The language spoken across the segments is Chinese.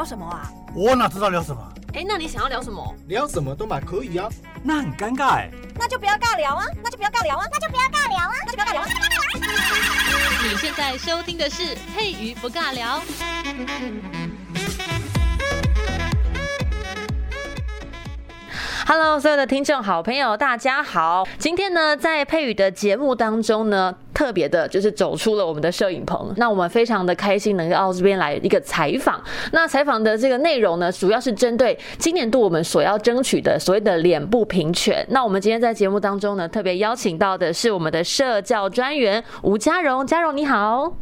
聊什么啊？我哪知道聊什么？哎，那你想要聊什么？聊什么都嘛可以啊。那很尴尬哎。那就不要尬聊啊！那就不要尬聊啊！那就不要尬聊啊！那就不要尬聊啊！你现在收听的是佩瑜不尬聊。Hello，所有的听众好朋友，大家好。今天呢，在佩瑜的节目当中呢，特别的就是走出了我们的摄影棚。那我们非常的开心能够到这边来一个采访。那采访的这个内容呢，主要是针对今年度我们所要争取的所谓的脸部平权。那我们今天在节目当中呢，特别邀请到的是我们的社教专员吴佳荣。佳荣你好。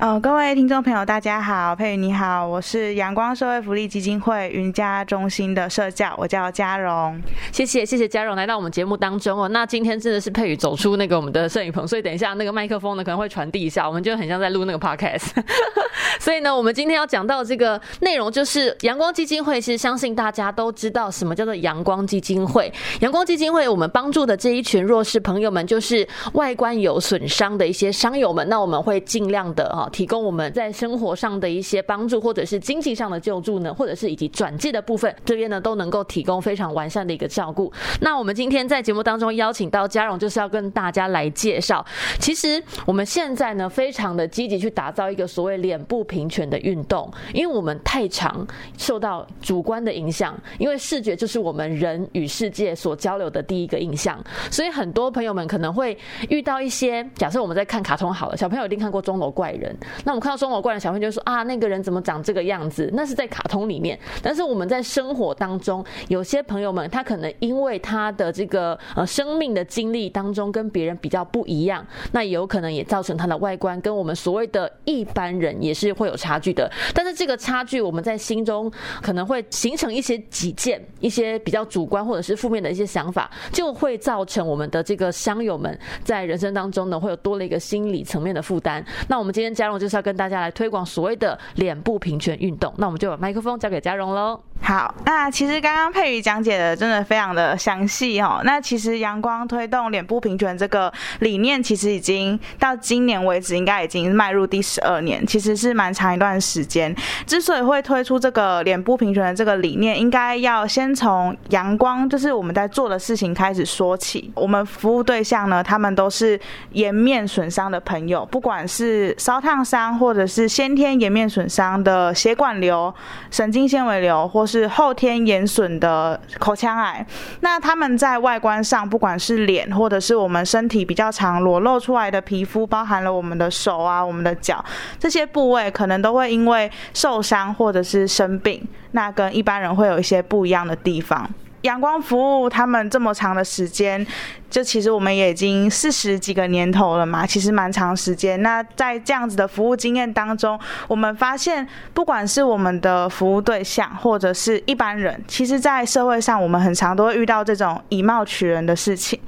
哦，各位听众朋友，大家好，佩宇你好，我是阳光社会福利基金会云家中心的社教，我叫佳蓉。谢谢谢谢佳蓉来到我们节目当中哦。那今天真的是佩宇走出那个我们的摄影棚，所以等一下那个麦克风呢可能会传递一下，我们就很像在录那个 podcast。所以呢，我们今天要讲到这个内容就是阳光基金会，是相信大家都知道什么叫做阳光基金会。阳光基金会我们帮助的这一群弱势朋友们，就是外观有损伤的一些伤友们。那我们会尽量的哈。提供我们在生活上的一些帮助，或者是经济上的救助呢，或者是以及转介的部分，这边呢都能够提供非常完善的一个照顾。那我们今天在节目当中邀请到佳荣，就是要跟大家来介绍，其实我们现在呢非常的积极去打造一个所谓脸部平权的运动，因为我们太常受到主观的影响，因为视觉就是我们人与世界所交流的第一个印象，所以很多朋友们可能会遇到一些，假设我们在看卡通好了，小朋友一定看过钟楼怪人。那我们看到中国怪人，小朋友就说啊，那个人怎么长这个样子？那是在卡通里面。但是我们在生活当中，有些朋友们他可能因为他的这个呃生命的经历当中跟别人比较不一样，那有可能也造成他的外观跟我们所谓的一般人也是会有差距的。但是这个差距，我们在心中可能会形成一些己见，一些比较主观或者是负面的一些想法，就会造成我们的这个乡友们在人生当中呢会有多了一个心理层面的负担。那我们今天佳我就是要跟大家来推广所谓的脸部平权运动，那我们就把麦克风交给佳蓉喽。好，那其实刚刚佩瑜讲解的真的非常的详细哦。那其实阳光推动脸部平权这个理念，其实已经到今年为止，应该已经迈入第十二年，其实是蛮长一段时间。之所以会推出这个脸部平权的这个理念，应该要先从阳光，就是我们在做的事情开始说起。我们服务对象呢，他们都是颜面损伤的朋友，不管是烧烫伤，或者是先天颜面损伤的血管瘤、神经纤维瘤，或是后天颜损的口腔癌，那他们在外观上，不管是脸或者是我们身体比较常裸露出来的皮肤，包含了我们的手啊、我们的脚这些部位，可能都会因为受伤或者是生病，那跟一般人会有一些不一样的地方。阳光服务他们这么长的时间，就其实我们也已经四十几个年头了嘛，其实蛮长时间。那在这样子的服务经验当中，我们发现，不管是我们的服务对象，或者是一般人，其实，在社会上，我们很常都会遇到这种以貌取人的事情。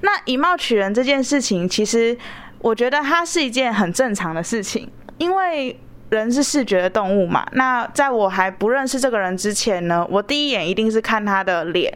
那以貌取人这件事情，其实我觉得它是一件很正常的事情，因为。人是视觉的动物嘛，那在我还不认识这个人之前呢，我第一眼一定是看他的脸。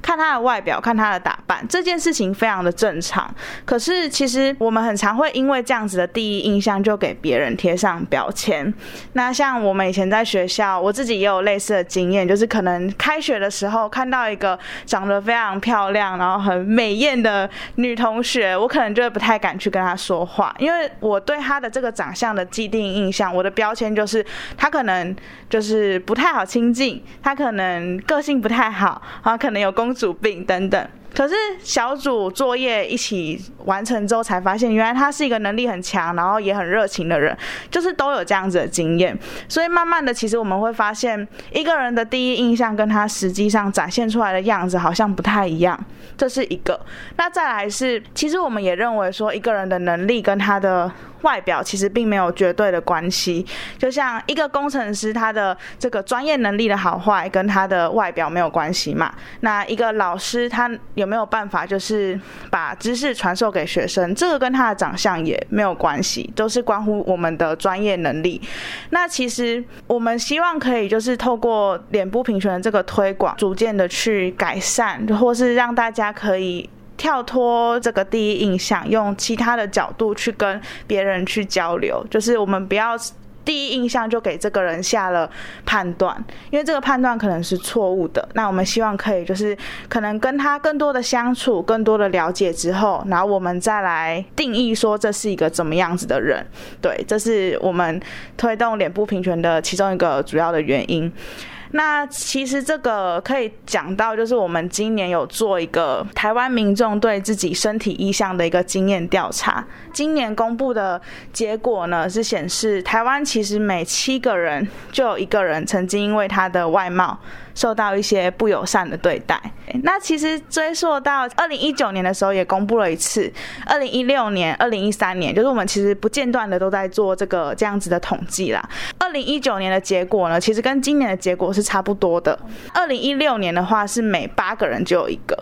看他的外表，看他的打扮，这件事情非常的正常。可是，其实我们很常会因为这样子的第一印象，就给别人贴上标签。那像我们以前在学校，我自己也有类似的经验，就是可能开学的时候看到一个长得非常漂亮，然后很美艳的女同学，我可能就会不太敢去跟她说话，因为我对她的这个长相的既定印象，我的标签就是她可能就是不太好亲近，她可能个性不太好，然后可能有公公主病等等，可是小组作业一起完成之后，才发现原来他是一个能力很强，然后也很热情的人，就是都有这样子的经验。所以慢慢的，其实我们会发现，一个人的第一印象跟他实际上展现出来的样子好像不太一样，这是一个。那再来是，其实我们也认为说，一个人的能力跟他的。外表其实并没有绝对的关系，就像一个工程师，他的这个专业能力的好坏跟他的外表没有关系嘛。那一个老师，他有没有办法就是把知识传授给学生，这个跟他的长相也没有关系，都是关乎我们的专业能力。那其实我们希望可以就是透过脸部平权的这个推广，逐渐的去改善，或是让大家可以。跳脱这个第一印象，用其他的角度去跟别人去交流，就是我们不要第一印象就给这个人下了判断，因为这个判断可能是错误的。那我们希望可以就是可能跟他更多的相处，更多的了解之后，然后我们再来定义说这是一个怎么样子的人。对，这是我们推动脸部平权的其中一个主要的原因。那其实这个可以讲到，就是我们今年有做一个台湾民众对自己身体意向的一个经验调查。今年公布的结果呢，是显示台湾其实每七个人就有一个人曾经因为他的外貌受到一些不友善的对待。那其实追溯到二零一九年的时候也公布了一次，二零一六年、二零一三年，就是我们其实不间断的都在做这个这样子的统计啦。二零一九年的结果呢，其实跟今年的结果是差不多的。二零一六年的话是每八个人就有一个，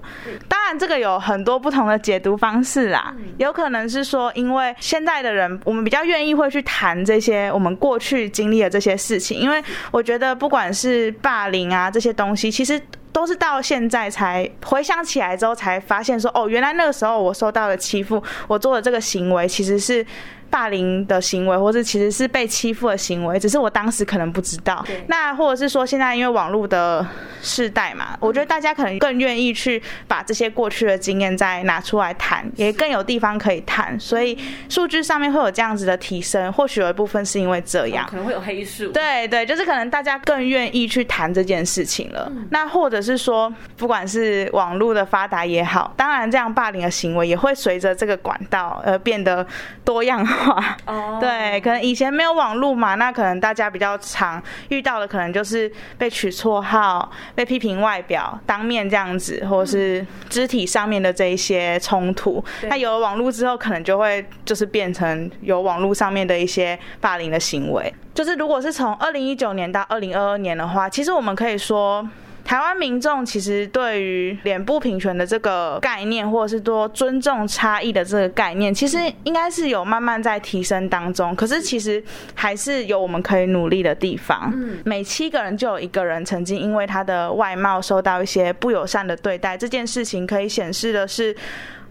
当然这个有很多不同的解读方式啦，有可能是说因为现在的人我们比较愿意会去谈这些我们过去经历的这些事情，因为我觉得不管是霸凌啊这些。些东西其实都是到现在才回想起来之后才发现说，哦，原来那个时候我受到了欺负，我做的这个行为其实是。霸凌的行为，或是其实是被欺负的行为，只是我当时可能不知道。那或者是说，现在因为网络的世代嘛，我觉得大家可能更愿意去把这些过去的经验再拿出来谈，也更有地方可以谈。所以数据上面会有这样子的提升，或许有一部分是因为这样，可能会有黑数。对对，就是可能大家更愿意去谈这件事情了。那或者是说，不管是网络的发达也好，当然这样霸凌的行为也会随着这个管道而变得多样化。哦，对，可能以前没有网络嘛，那可能大家比较常遇到的，可能就是被取绰号、被批评外表、当面这样子，或者是肢体上面的这一些冲突。那有了网络之后，可能就会就是变成有网络上面的一些霸凌的行为。就是如果是从二零一九年到二零二二年的话，其实我们可以说。台湾民众其实对于脸部平权的这个概念，或者是多尊重差异的这个概念，其实应该是有慢慢在提升当中。可是其实还是有我们可以努力的地方。每七个人就有一个人曾经因为他的外貌受到一些不友善的对待，这件事情可以显示的是。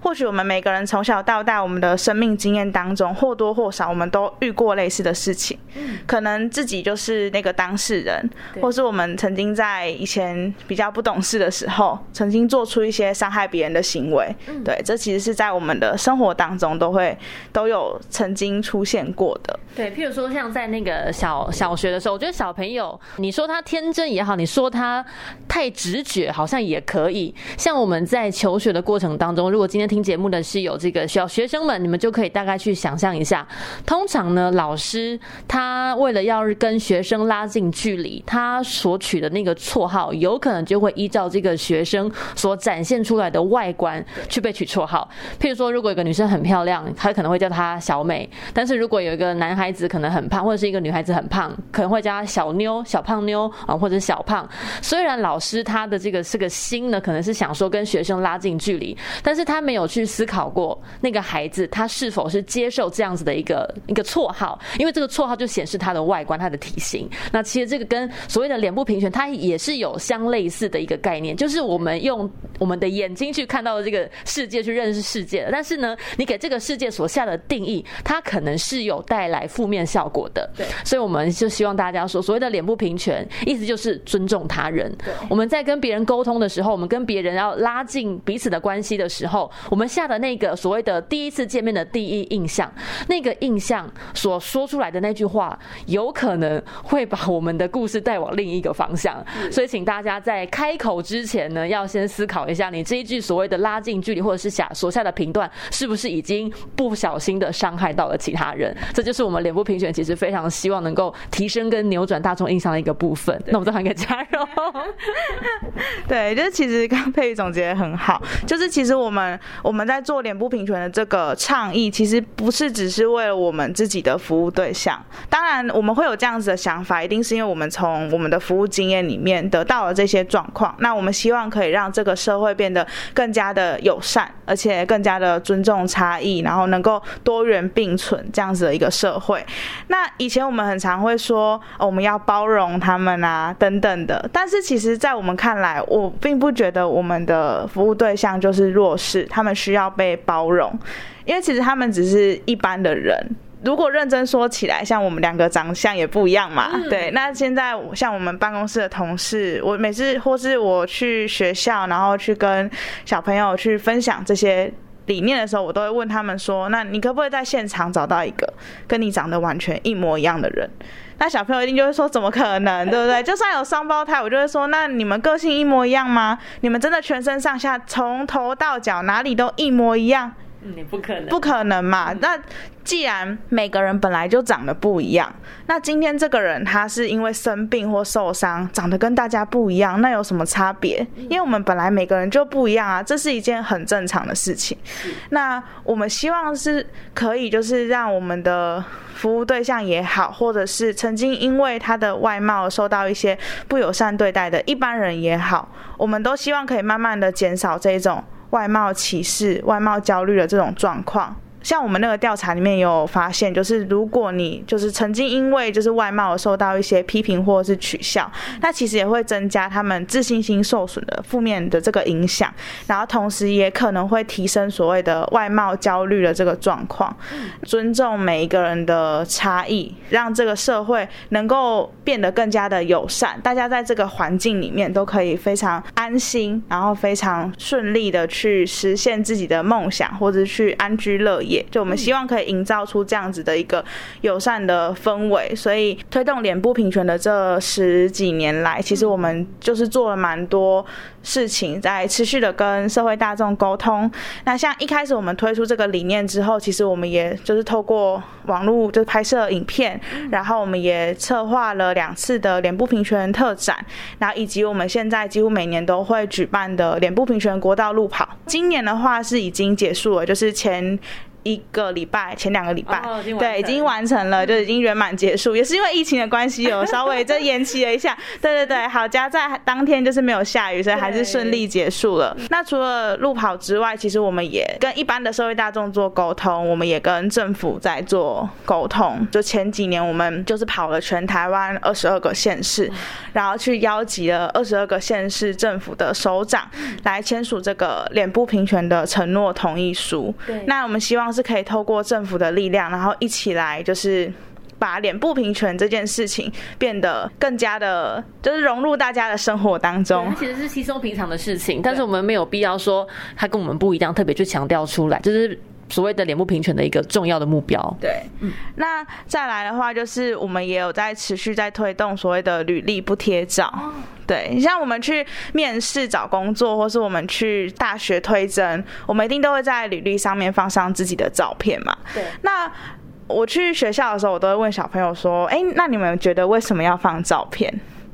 或许我们每个人从小到大，我们的生命经验当中或多或少，我们都遇过类似的事情。可能自己就是那个当事人，或是我们曾经在以前比较不懂事的时候，曾经做出一些伤害别人的行为。对，这其实是在我们的生活当中都会都有曾经出现过的。对，譬如说像在那个小小学的时候，我觉得小朋友，你说他天真也好，你说他太直觉，好像也可以。像我们在求学的过程当中，如果今天听听节目的是有这个小学生们，你们就可以大概去想象一下。通常呢，老师他为了要跟学生拉近距离，他所取的那个绰号，有可能就会依照这个学生所展现出来的外观去被取绰号。譬如说，如果有个女生很漂亮，他可能会叫她小美；但是如果有一个男孩子可能很胖，或者是一个女孩子很胖，可能会叫她小妞、小胖妞啊，或者小胖。虽然老师他的这个是个心呢，可能是想说跟学生拉近距离，但是他没有。去思考过那个孩子他是否是接受这样子的一个一个绰号，因为这个绰号就显示他的外观、他的体型。那其实这个跟所谓的脸部平权，它也是有相类似的一个概念，就是我们用我们的眼睛去看到的这个世界，去认识世界。但是呢，你给这个世界所下的定义，它可能是有带来负面效果的。对，所以我们就希望大家说，所谓的脸部平权，意思就是尊重他人。对，我们在跟别人沟通的时候，我们跟别人要拉近彼此的关系的时候，我们下的那个所谓的第一次见面的第一印象，那个印象所说出来的那句话，有可能会把我们的故事带往另一个方向。所以，请大家在开口之前呢，要先思考一下，你这一句所谓的拉近距离，或者是下所下的评断，是不是已经不小心的伤害到了其他人？这就是我们脸部评选其实非常希望能够提升跟扭转大众印象的一个部分。那我们再换一个加油。对，就是其实刚佩瑜总结得很好，就是其实我们我们在做脸部平权的这个倡议，其实不是只是为了我们自己的服务对象。当然，我们会有这样子的想法，一定是因为我们从我们的服务经验里面得到了这些状况。那我们希望可以让这个社会变得更加的友善，而且更加的尊重差异，然后能够多元并存这样子的一个社会。那以前我们很常会说，我们要包容他们啊，等等的。但是其实，在我们看来，我并不觉得我们的服务对象就是弱势，他们需要被包容，因为其实他们只是一般的人。如果认真说起来，像我们两个长相也不一样嘛，嗯、对。那现在像我们办公室的同事，我每次或是我去学校，然后去跟小朋友去分享这些理念的时候，我都会问他们说：“那你可不可以在现场找到一个跟你长得完全一模一样的人？”那小朋友一定就会说：“怎么可能？对不对？就算有双胞胎，我就会说：那你们个性一模一样吗？你们真的全身上下从头到脚哪里都一模一样？”你不可能，不可能嘛？那既然每个人本来就长得不一样，那今天这个人他是因为生病或受伤，长得跟大家不一样，那有什么差别？因为我们本来每个人就不一样啊，这是一件很正常的事情。那我们希望是可以，就是让我们的服务对象也好，或者是曾经因为他的外貌受到一些不友善对待的一般人也好，我们都希望可以慢慢的减少这种。外貌歧视、外貌焦虑的这种状况。像我们那个调查里面有发现，就是如果你就是曾经因为就是外貌受到一些批评或者是取笑，那其实也会增加他们自信心受损的负面的这个影响，然后同时也可能会提升所谓的外貌焦虑的这个状况。尊重每一个人的差异，让这个社会能够变得更加的友善，大家在这个环境里面都可以非常安心，然后非常顺利的去实现自己的梦想，或者去安居乐业。就我们希望可以营造出这样子的一个友善的氛围，所以推动脸部平权的这十几年来，其实我们就是做了蛮多事情，在持续的跟社会大众沟通。那像一开始我们推出这个理念之后，其实我们也就是透过网络就拍摄影片，然后我们也策划了两次的脸部平权特展，然后以及我们现在几乎每年都会举办的脸部平权国道路跑。今年的话是已经结束了，就是前。一个礼拜，前两个礼拜，哦、对，已经完成了，就已经圆满结束。也是因为疫情的关系，有稍微就延期了一下。对对对，好家在当天就是没有下雨，所以还是顺利结束了。那除了路跑之外，其实我们也跟一般的社会大众做沟通，我们也跟政府在做沟通。就前几年，我们就是跑了全台湾二十二个县市，然后去邀集了二十二个县市政府的首长来签署这个脸部平权的承诺同意书。对，那我们希望。是可以透过政府的力量，然后一起来，就是把脸部平权这件事情变得更加的，就是融入大家的生活当中。它其实是稀松平常的事情，但是我们没有必要说它跟我们不一样，特别去强调出来，就是所谓的脸部平权的一个重要的目标。对，嗯，那再来的话，就是我们也有在持续在推动所谓的履历不贴照。对，你像我们去面试找工作，或是我们去大学推甄，我们一定都会在履历上面放上自己的照片嘛。对。那我去学校的时候，我都会问小朋友说：“哎，那你们觉得为什么要放照片？”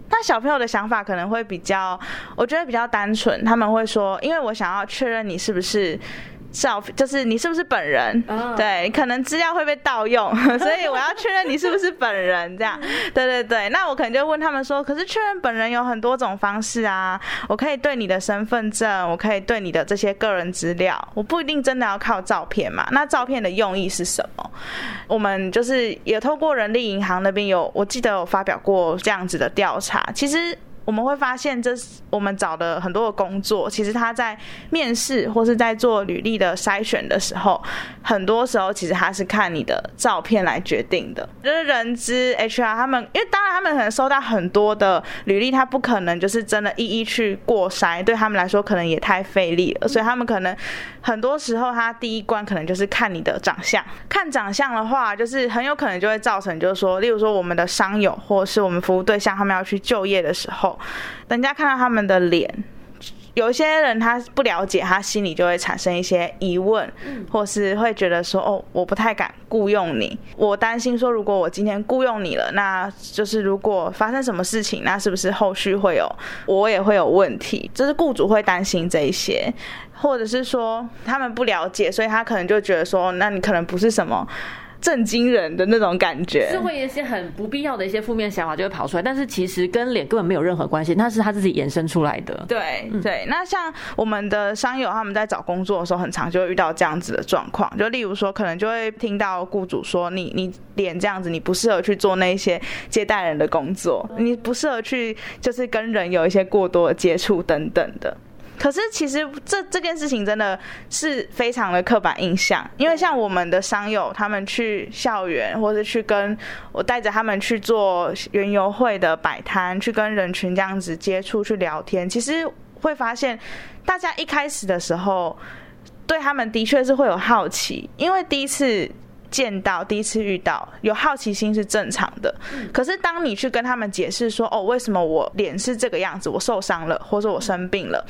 那小朋友的想法可能会比较，我觉得比较单纯，他们会说：“因为我想要确认你是不是。”照就是你是不是本人？Oh. 对，可能资料会被盗用，所以我要确认你是不是本人。这样，对对对。那我可能就问他们说，可是确认本人有很多种方式啊。我可以对你的身份证，我可以对你的这些个人资料，我不一定真的要靠照片嘛。那照片的用意是什么？我们就是也透过人力银行那边有，我记得有发表过这样子的调查。其实。我们会发现，这是我们找的很多的工作，其实他在面试或是在做履历的筛选的时候，很多时候其实他是看你的照片来决定的。就是人资 HR 他们，因为当然他们可能收到很多的履历，他不可能就是真的一一去过筛，对他们来说可能也太费力了，所以他们可能很多时候他第一关可能就是看你的长相。看长相的话，就是很有可能就会造成，就是说，例如说我们的商友或是我们服务对象，他们要去就业的时候。人家看到他们的脸，有一些人他不了解，他心里就会产生一些疑问，或是会觉得说：“哦，我不太敢雇佣你，我担心说，如果我今天雇佣你了，那就是如果发生什么事情，那是不是后续会有我也会有问题？就是雇主会担心这一些，或者是说他们不了解，所以他可能就觉得说，那你可能不是什么。”震惊人的那种感觉，是会有一些很不必要的一些负面想法就会跑出来，但是其实跟脸根本没有任何关系，那是他自己衍生出来的。对对，那像我们的商友他们在找工作的时候，很常就会遇到这样子的状况，就例如说，可能就会听到雇主说你你脸这样子，你不适合去做那些接待人的工作，你不适合去就是跟人有一些过多的接触等等的。可是其实这这件事情真的是非常的刻板印象，因为像我们的商友，他们去校园或者去跟我带着他们去做园游会的摆摊，去跟人群这样子接触去聊天，其实会发现大家一开始的时候对他们的确是会有好奇，因为第一次。见到第一次遇到，有好奇心是正常的。可是当你去跟他们解释说，哦，为什么我脸是这个样子，我受伤了，或者我生病了，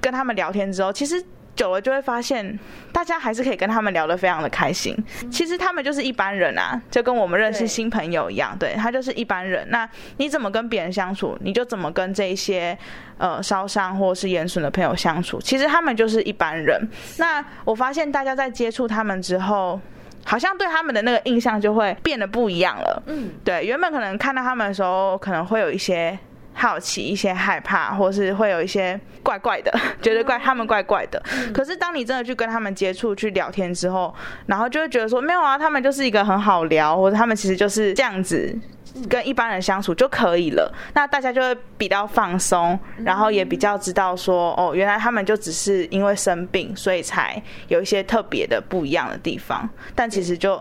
跟他们聊天之后，其实久了就会发现，大家还是可以跟他们聊得非常的开心。其实他们就是一般人啊，就跟我们认识新朋友一样，对，他就是一般人。那你怎么跟别人相处，你就怎么跟这一些呃烧伤或是眼损的朋友相处。其实他们就是一般人。那我发现大家在接触他们之后。好像对他们的那个印象就会变得不一样了。嗯，对，原本可能看到他们的时候，可能会有一些好奇、一些害怕，或是会有一些怪怪的，觉得怪他们怪怪的。可是当你真的去跟他们接触、去聊天之后，然后就会觉得说，没有啊，他们就是一个很好聊，或者他们其实就是这样子。跟一般人相处就可以了，那大家就会比较放松，然后也比较知道说，哦，原来他们就只是因为生病，所以才有一些特别的不一样的地方，但其实就。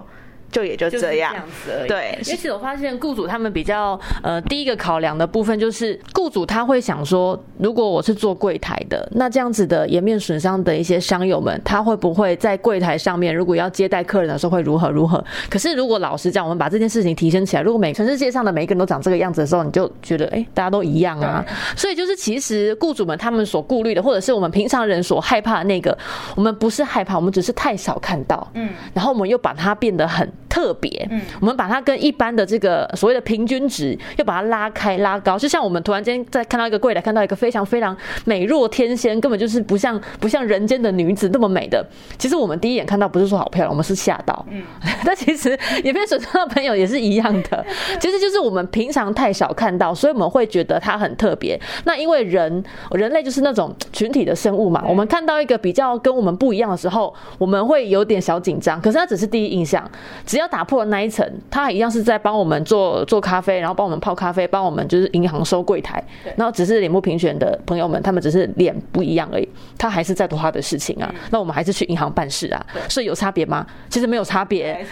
就也就这样，子而已。对，而且我发现雇主他们比较呃，第一个考量的部分就是雇主他会想说，如果我是做柜台的，那这样子的颜面损伤的一些商友们，他会不会在柜台上面，如果要接待客人的时候会如何如何？可是如果老实讲，我们把这件事情提升起来，如果每全世界上的每一个人都长这个样子的时候，你就觉得哎、欸，大家都一样啊。所以就是其实雇主们他们所顾虑的，或者是我们平常人所害怕的那个，我们不是害怕，我们只是太少看到。嗯，然后我们又把它变得很。特别，嗯，我们把它跟一般的这个所谓的平均值，又把它拉开拉高，就像我们突然间在看到一个柜台，看到一个非常非常美若天仙，根本就是不像不像人间的女子那么美的。其实我们第一眼看到不是说好漂亮，我们是吓到。嗯，但其实也没有损伤的朋友也是一样的，其实就是我们平常太少看到，所以我们会觉得它很特别。那因为人人类就是那种群体的生物嘛，我们看到一个比较跟我们不一样的时候，我们会有点小紧张。可是它只是第一印象，只要打破了那一层，他一样是在帮我们做做咖啡，然后帮我们泡咖啡，帮我们就是银行收柜台，然后只是脸部评选的朋友们，他们只是脸不一样而已，他还是在做他的事情啊。那我们还是去银行办事啊，所以有差别吗？其实没有差别，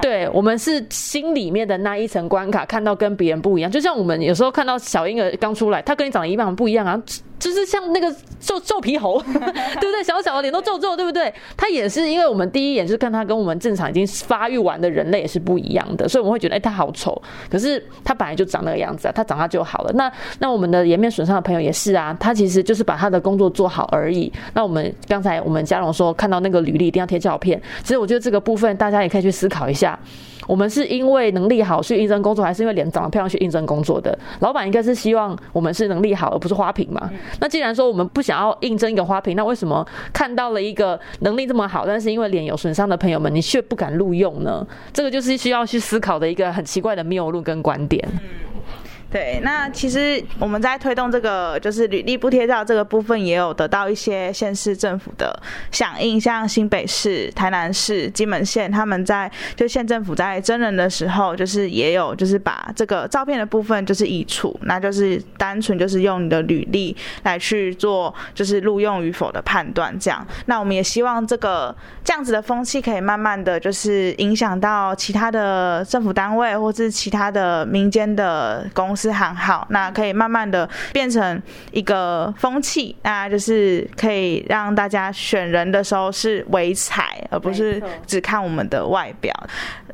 对，我们是心里面的那一层关卡，看到跟别人不一样，就像我们有时候看到小婴儿刚出来，他跟你长得一样不一样啊。就是像那个皱皱皮猴，对不对？小小的脸都皱皱，对不对？他也是因为我们第一眼就是看他跟我们正常已经发育完的人类也是不一样的，所以我们会觉得，哎、欸，他好丑。可是他本来就长那个样子啊，他长大就好了。那那我们的颜面损伤的朋友也是啊，他其实就是把他的工作做好而已。那我们刚才我们嘉荣说看到那个履历一定要贴照片，其实我觉得这个部分大家也可以去思考一下。我们是因为能力好去应征工作，还是因为脸长得漂亮去应征工作的？老板应该是希望我们是能力好，而不是花瓶嘛。那既然说我们不想要应征一个花瓶，那为什么看到了一个能力这么好，但是因为脸有损伤的朋友们，你却不敢录用呢？这个就是需要去思考的一个很奇怪的谬论跟观点。对，那其实我们在推动这个就是履历不贴照这个部分，也有得到一些县市政府的响应，像新北市、台南市、金门县，他们在就县政府在征人的时候，就是也有就是把这个照片的部分就是移除，那就是单纯就是用你的履历来去做就是录用与否的判断这样。那我们也希望这个这样子的风气可以慢慢的就是影响到其他的政府单位或是其他的民间的公司。是很好，那可以慢慢的变成一个风气，那就是可以让大家选人的时候是唯才，而不是只看我们的外表。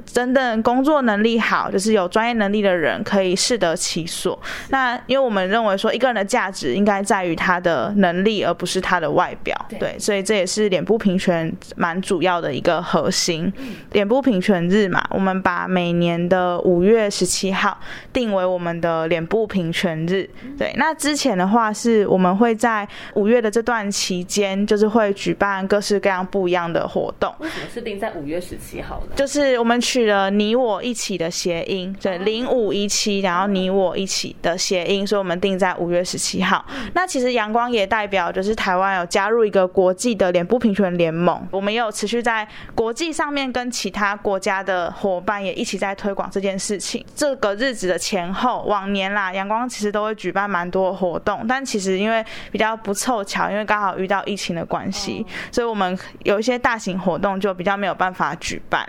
真的工作能力好，就是有专业能力的人可以适得其所。那因为我们认为说，一个人的价值应该在于他的能力，而不是他的外表。对，所以这也是脸部平权蛮主要的一个核心。脸部平权日嘛，我们把每年的五月十七号定为我们的脸部平权日。对，那之前的话是我们会在五月的这段期间，就是会举办各式各样不一样的活动。为什么是定在五月十七号呢？就是我们。取了你我一起的谐音，对，零五一七，然后你我一起的谐音，所以我们定在五月十七号。那其实阳光也代表就是台湾有加入一个国际的脸部平权联盟，我们也有持续在国际上面跟其他国家的伙伴也一起在推广这件事情。这个日子的前后，往年啦，阳光其实都会举办蛮多活动，但其实因为比较不凑巧，因为刚好遇到疫情的关系，所以我们有一些大型活动就比较没有办法举办。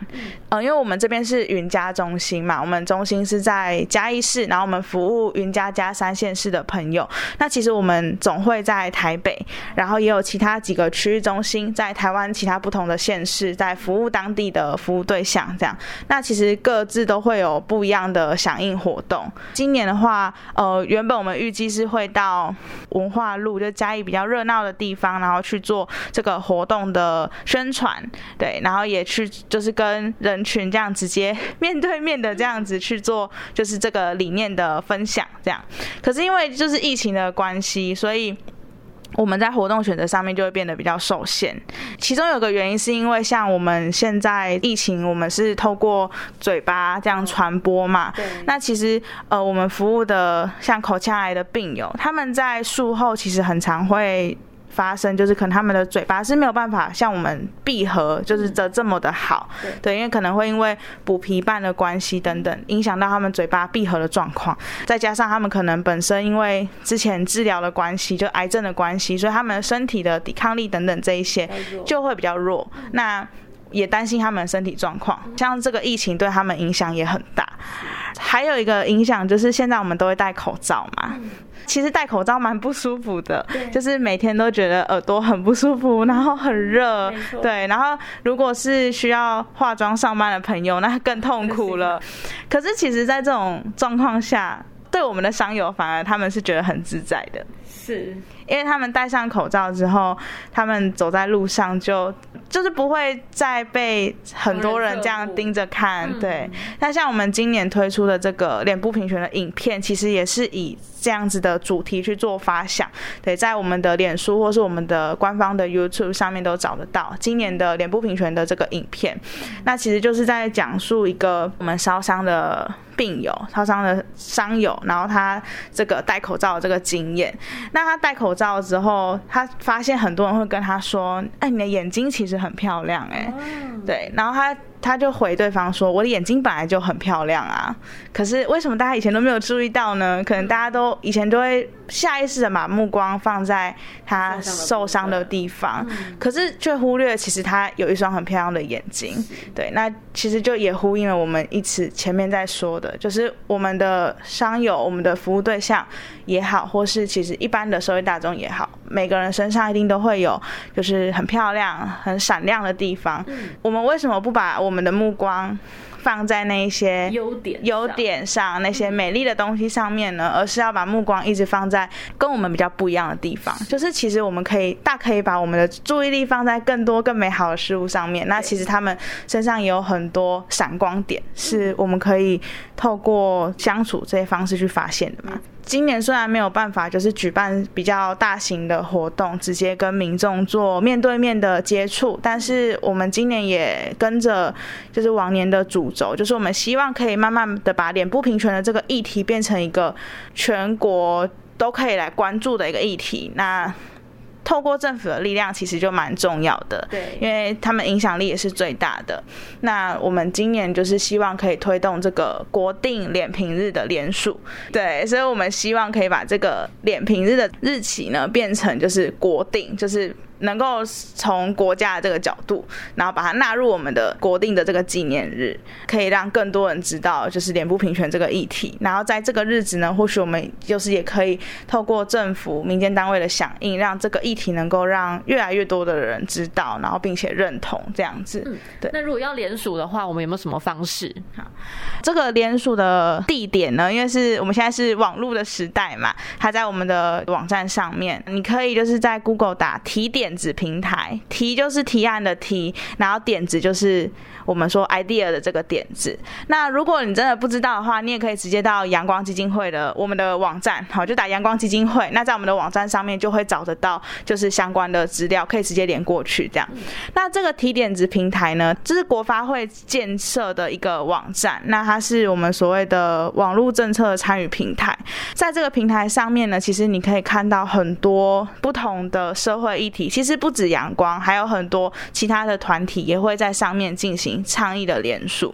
嗯，因为我们这边是云家中心嘛，我们中心是在嘉义市，然后我们服务云家嘉三县市的朋友。那其实我们总会在台北，然后也有其他几个区域中心在台湾其他不同的县市，在服务当地的服务对象。这样，那其实各自都会有不一样的响应活动。今年的话，呃，原本我们预计是会到文化路，就嘉义比较热闹的地方，然后去做这个活动的宣传，对，然后也去就是跟人群这样直接面对面的这样子去做，就是这个理念的分享，这样。可是因为就是疫情的关系，所以。我们在活动选择上面就会变得比较受限，其中有个原因是因为像我们现在疫情，我们是透过嘴巴这样传播嘛。对。那其实呃，我们服务的像口腔癌的病友，他们在术后其实很常会。发生就是可能他们的嘴巴是没有办法像我们闭合，就是这这么的好，对，对，因为可能会因为补皮瓣的关系等等，影响到他们嘴巴闭合的状况，再加上他们可能本身因为之前治疗的关系，就癌症的关系，所以他们身体的抵抗力等等这一些就会比较弱。那也担心他们的身体状况，像这个疫情对他们影响也很大。还有一个影响就是现在我们都会戴口罩嘛，其实戴口罩蛮不舒服的，就是每天都觉得耳朵很不舒服，然后很热，对，然后如果是需要化妆上班的朋友，那更痛苦了。可是其实，在这种状况下，对我们的伤友反而他们是觉得很自在的，是因为他们戴上口罩之后，他们走在路上就就是不会再被很多人这样盯着看，对。那像我们今年推出的这个脸部平权的影片，其实也是以这样子的主题去做发想，对，在我们的脸书或是我们的官方的 YouTube 上面都找得到今年的脸部平权的这个影片，那其实就是在讲述一个我们烧伤的。病友烧伤的伤友，然后他这个戴口罩的这个经验。那他戴口罩之后，他发现很多人会跟他说：“哎，你的眼睛其实很漂亮。”哎，对。然后他他就回对方说：“我的眼睛本来就很漂亮啊，可是为什么大家以前都没有注意到呢？可能大家都以前都会。”下意识的把目光放在他受伤的地方，可是却忽略其实他有一双很漂亮的眼睛。对，那其实就也呼应了我们一直前面在说的，就是我们的伤友、我们的服务对象也好，或是其实一般的社会大众也好，每个人身上一定都会有就是很漂亮、很闪亮的地方。我们为什么不把我们的目光放在那一些优点优点上，那些美丽的东西上面呢？而是要把目光一直放在跟我们比较不一样的地方。就是其实我们可以大可以把我们的注意力放在更多更美好的事物上面。那其实他们身上也有很多闪光点，是我们可以透过相处这些方式去发现的嘛。今年虽然没有办法，就是举办比较大型的活动，直接跟民众做面对面的接触，但是我们今年也跟着就是往年的主轴，就是我们希望可以慢慢的把脸部平权的这个议题变成一个全国都可以来关注的一个议题。那透过政府的力量，其实就蛮重要的，对，因为他们影响力也是最大的。那我们今年就是希望可以推动这个国定脸平日的连署，对，所以我们希望可以把这个脸平日的日期呢变成就是国定，就是。能够从国家的这个角度，然后把它纳入我们的国定的这个纪念日，可以让更多人知道，就是脸部平权这个议题。然后在这个日子呢，或许我们就是也可以透过政府、民间单位的响应，让这个议题能够让越来越多的人知道，然后并且认同这样子。嗯，对。那如果要联署的话，我们有没有什么方式？好，这个联署的地点呢？因为是我们现在是网络的时代嘛，它在我们的网站上面，你可以就是在 Google 打提点。子平台，提就是提案的提，然后点子就是我们说 idea 的这个点子。那如果你真的不知道的话，你也可以直接到阳光基金会的我们的网站，好，就打阳光基金会。那在我们的网站上面就会找得到，就是相关的资料，可以直接连过去这样。那这个提点子平台呢，这是国发会建设的一个网站，那它是我们所谓的网络政策参与平台。在这个平台上面呢，其实你可以看到很多不同的社会议题，其实不止阳光，还有很多其他的团体也会在上面进行倡议的联署。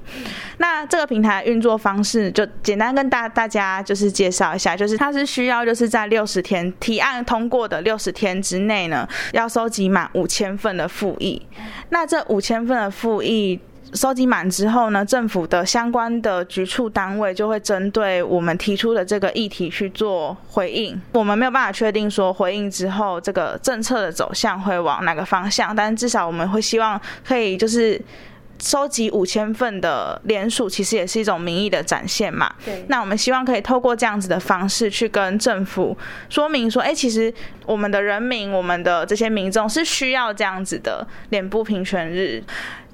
那这个平台运作方式就简单跟大大家就是介绍一下，就是它是需要就是在六十天提案通过的六十天之内呢，要收集满五千份的复议。那这五千份的复议。收集满之后呢，政府的相关的局处单位就会针对我们提出的这个议题去做回应。我们没有办法确定说回应之后这个政策的走向会往哪个方向，但至少我们会希望可以就是收集五千份的联署，其实也是一种民意的展现嘛。对。那我们希望可以透过这样子的方式去跟政府说明说，哎，其实我们的人民，我们的这些民众是需要这样子的脸部平权日。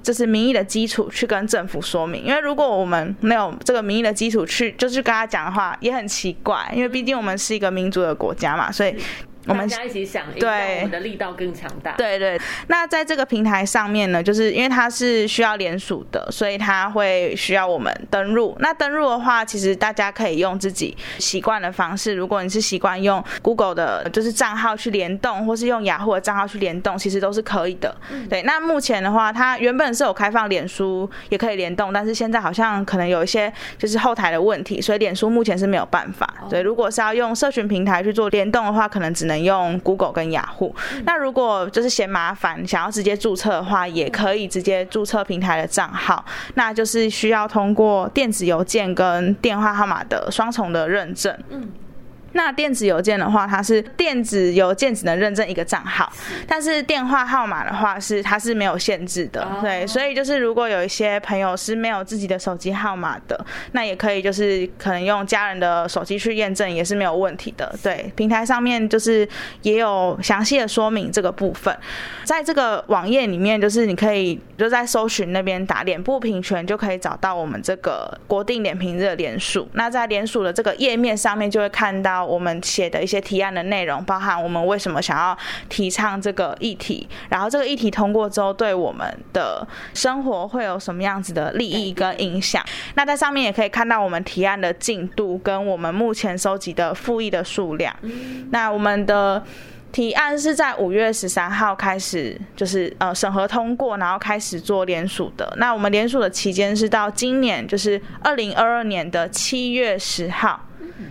这是民意的基础，去跟政府说明。因为如果我们没有这个民意的基础去，就是跟他讲的话，也很奇怪。因为毕竟我们是一个民主的国家嘛，所以。我们大家一起想，对，我们的力道更强大。对对，那在这个平台上面呢，就是因为它是需要联署的，所以它会需要我们登录。那登录的话，其实大家可以用自己习惯的方式。如果你是习惯用 Google 的，就是账号去联动，或是用雅虎的账号去联动，其实都是可以的。对，那目前的话，它原本是有开放脸书也可以联动，但是现在好像可能有一些就是后台的问题，所以脸书目前是没有办法。对，如果是要用社群平台去做联动的话，可能只能。用 Google 跟雅虎，那如果就是嫌麻烦，想要直接注册的话，也可以直接注册平台的账号，那就是需要通过电子邮件跟电话号码的双重的认证。嗯。那电子邮件的话，它是电子邮件只能认证一个账号，但是电话号码的话是它是没有限制的，对，所以就是如果有一些朋友是没有自己的手机号码的，那也可以就是可能用家人的手机去验证也是没有问题的，对，平台上面就是也有详细的说明这个部分，在这个网页里面就是你可以就在搜寻那边打脸部平权就可以找到我们这个国定脸平日的连署，那在连署的这个页面上面就会看到。我们写的一些提案的内容，包含我们为什么想要提倡这个议题，然后这个议题通过之后，对我们的生活会有什么样子的利益跟影响。那在上面也可以看到我们提案的进度跟我们目前收集的复议的数量。那我们的提案是在五月十三号开始，就是呃审核通过，然后开始做联署的。那我们联署的期间是到今年，就是二零二二年的七月十号。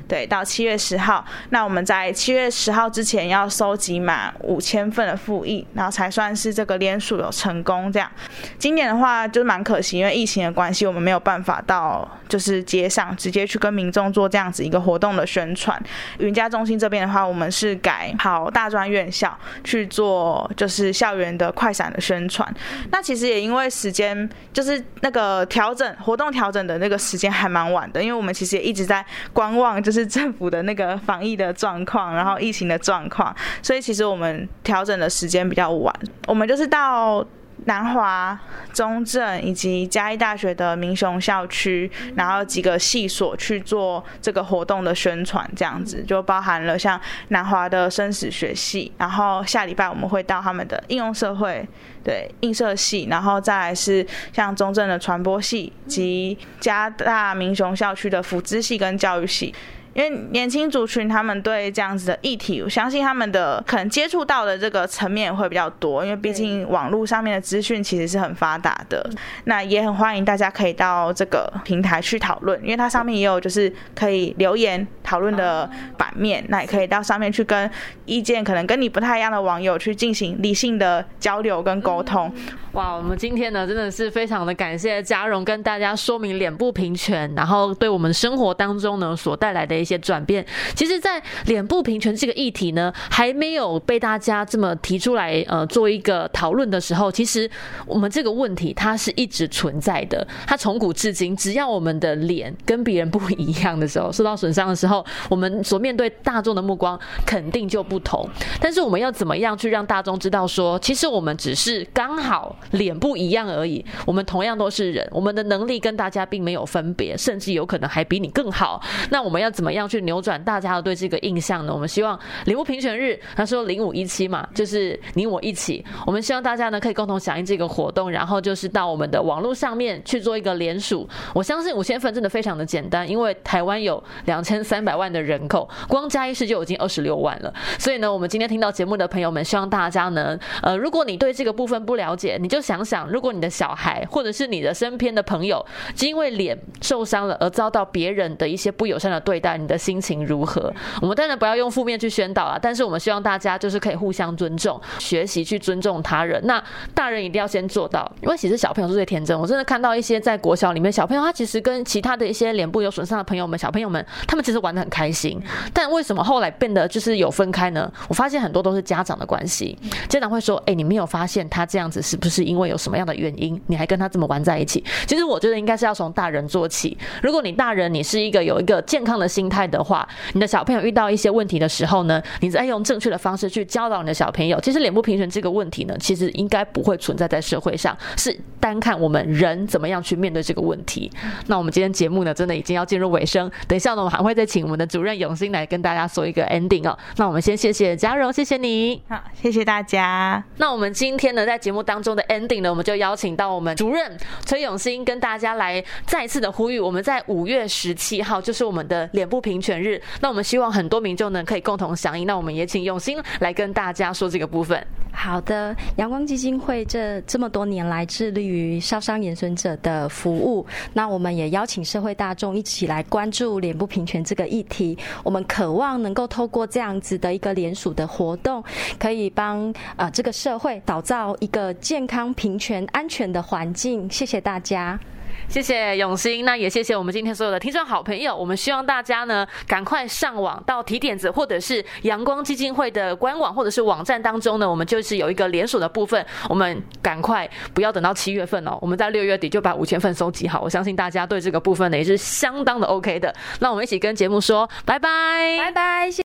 对，到七月十号，那我们在七月十号之前要收集满五千份的复议，然后才算是这个连署有成功。这样，今年的话就是蛮可惜，因为疫情的关系，我们没有办法到就是街上直接去跟民众做这样子一个活动的宣传。云家中心这边的话，我们是改跑大专院校去做，就是校园的快闪的宣传。那其实也因为时间，就是那个调整活动调整的那个时间还蛮晚的，因为我们其实也一直在观望。就是政府的那个防疫的状况，然后疫情的状况，所以其实我们调整的时间比较晚。我们就是到南华、中正以及嘉义大学的民雄校区，然后几个系所去做这个活动的宣传，这样子就包含了像南华的生死学系，然后下礼拜我们会到他们的应用社会对映射系，然后再来是像中正的传播系及嘉大民雄校区的辅资系跟教育系。因为年轻族群他们对这样子的议题，我相信他们的可能接触到的这个层面也会比较多，因为毕竟网络上面的资讯其实是很发达的。那也很欢迎大家可以到这个平台去讨论，因为它上面也有就是可以留言讨论的版面，那也可以到上面去跟意见可能跟你不太一样的网友去进行理性的交流跟沟通。哇，我们今天呢真的是非常的感谢嘉荣跟大家说明脸部平权，然后对我们生活当中呢所带来的。一些转变。其实，在脸部平权这个议题呢，还没有被大家这么提出来，呃，做一个讨论的时候，其实我们这个问题它是一直存在的。它从古至今，只要我们的脸跟别人不一样的时候，受到损伤的时候，我们所面对大众的目光肯定就不同。但是我们要怎么样去让大众知道说，其实我们只是刚好脸不一样而已，我们同样都是人，我们的能力跟大家并没有分别，甚至有可能还比你更好。那我们要怎么样去扭转大家的对这个印象呢？我们希望礼物评选日，他说零五一七嘛，就是你我一起。我们希望大家呢可以共同响应这个活动，然后就是到我们的网络上面去做一个联署。我相信五千份真的非常的简单，因为台湾有两千三百万的人口，光嘉义市就已经二十六万了。所以呢，我们今天听到节目的朋友们，希望大家呢，呃，如果你对这个部分不了解，你就想想，如果你的小孩或者是你的身边的朋友，就因为脸受伤了而遭到别人的一些不友善的对待，你的心情如何？我们当然不要用负面去宣导啊，但是我们希望大家就是可以互相尊重，学习去尊重他人。那大人一定要先做到，因为其实小朋友是最天真。我真的看到一些在国小里面小朋友，他其实跟其他的一些脸部有损伤的朋友们、小朋友们，他们其实玩的很开心。但为什么后来变得就是有分开呢？我发现很多都是家长的关系，家长会说：“哎，你没有发现他这样子是不是因为有什么样的原因？你还跟他这么玩在一起？”其实我觉得应该是要从大人做起。如果你大人你是一个有一个健康的心态的话，你的小朋友遇到一些问题的时候呢，你再用正确的方式去教导你的小朋友。其实脸部平权这个问题呢，其实应该不会存在在社会上，是单看我们人怎么样去面对这个问题。那我们今天节目呢，真的已经要进入尾声。等一下呢，我们还会再请我们的主任永新来跟大家说一个 ending 哦。那我们先谢谢嘉荣，谢谢你。好，谢谢大家。那我们今天呢，在节目当中的 ending 呢，我们就邀请到我们主任崔永新跟大家来再次的呼吁，我们在五月十七号就是我们的脸部平权日。那我们希望很多民众呢可以共同响应。那我们也请永新来跟大家说这个部分。好的，阳光基金会这这么多年来致力于烧伤延损者的服务，那我们也邀请社会大众一起来关注脸部平权这个议题。我们渴望能够透过这样子的一个联署的活动，可以帮呃这个社会打造一个健康、平权、安全的环境。谢谢大家。谢谢永新，那也谢谢我们今天所有的听众好朋友。我们希望大家呢，赶快上网到提点子，或者是阳光基金会的官网或者是网站当中呢，我们就是有一个连锁的部分。我们赶快不要等到七月份哦，我们在六月底就把五千份收集好。我相信大家对这个部分呢也是相当的 OK 的。那我们一起跟节目说拜拜，拜拜。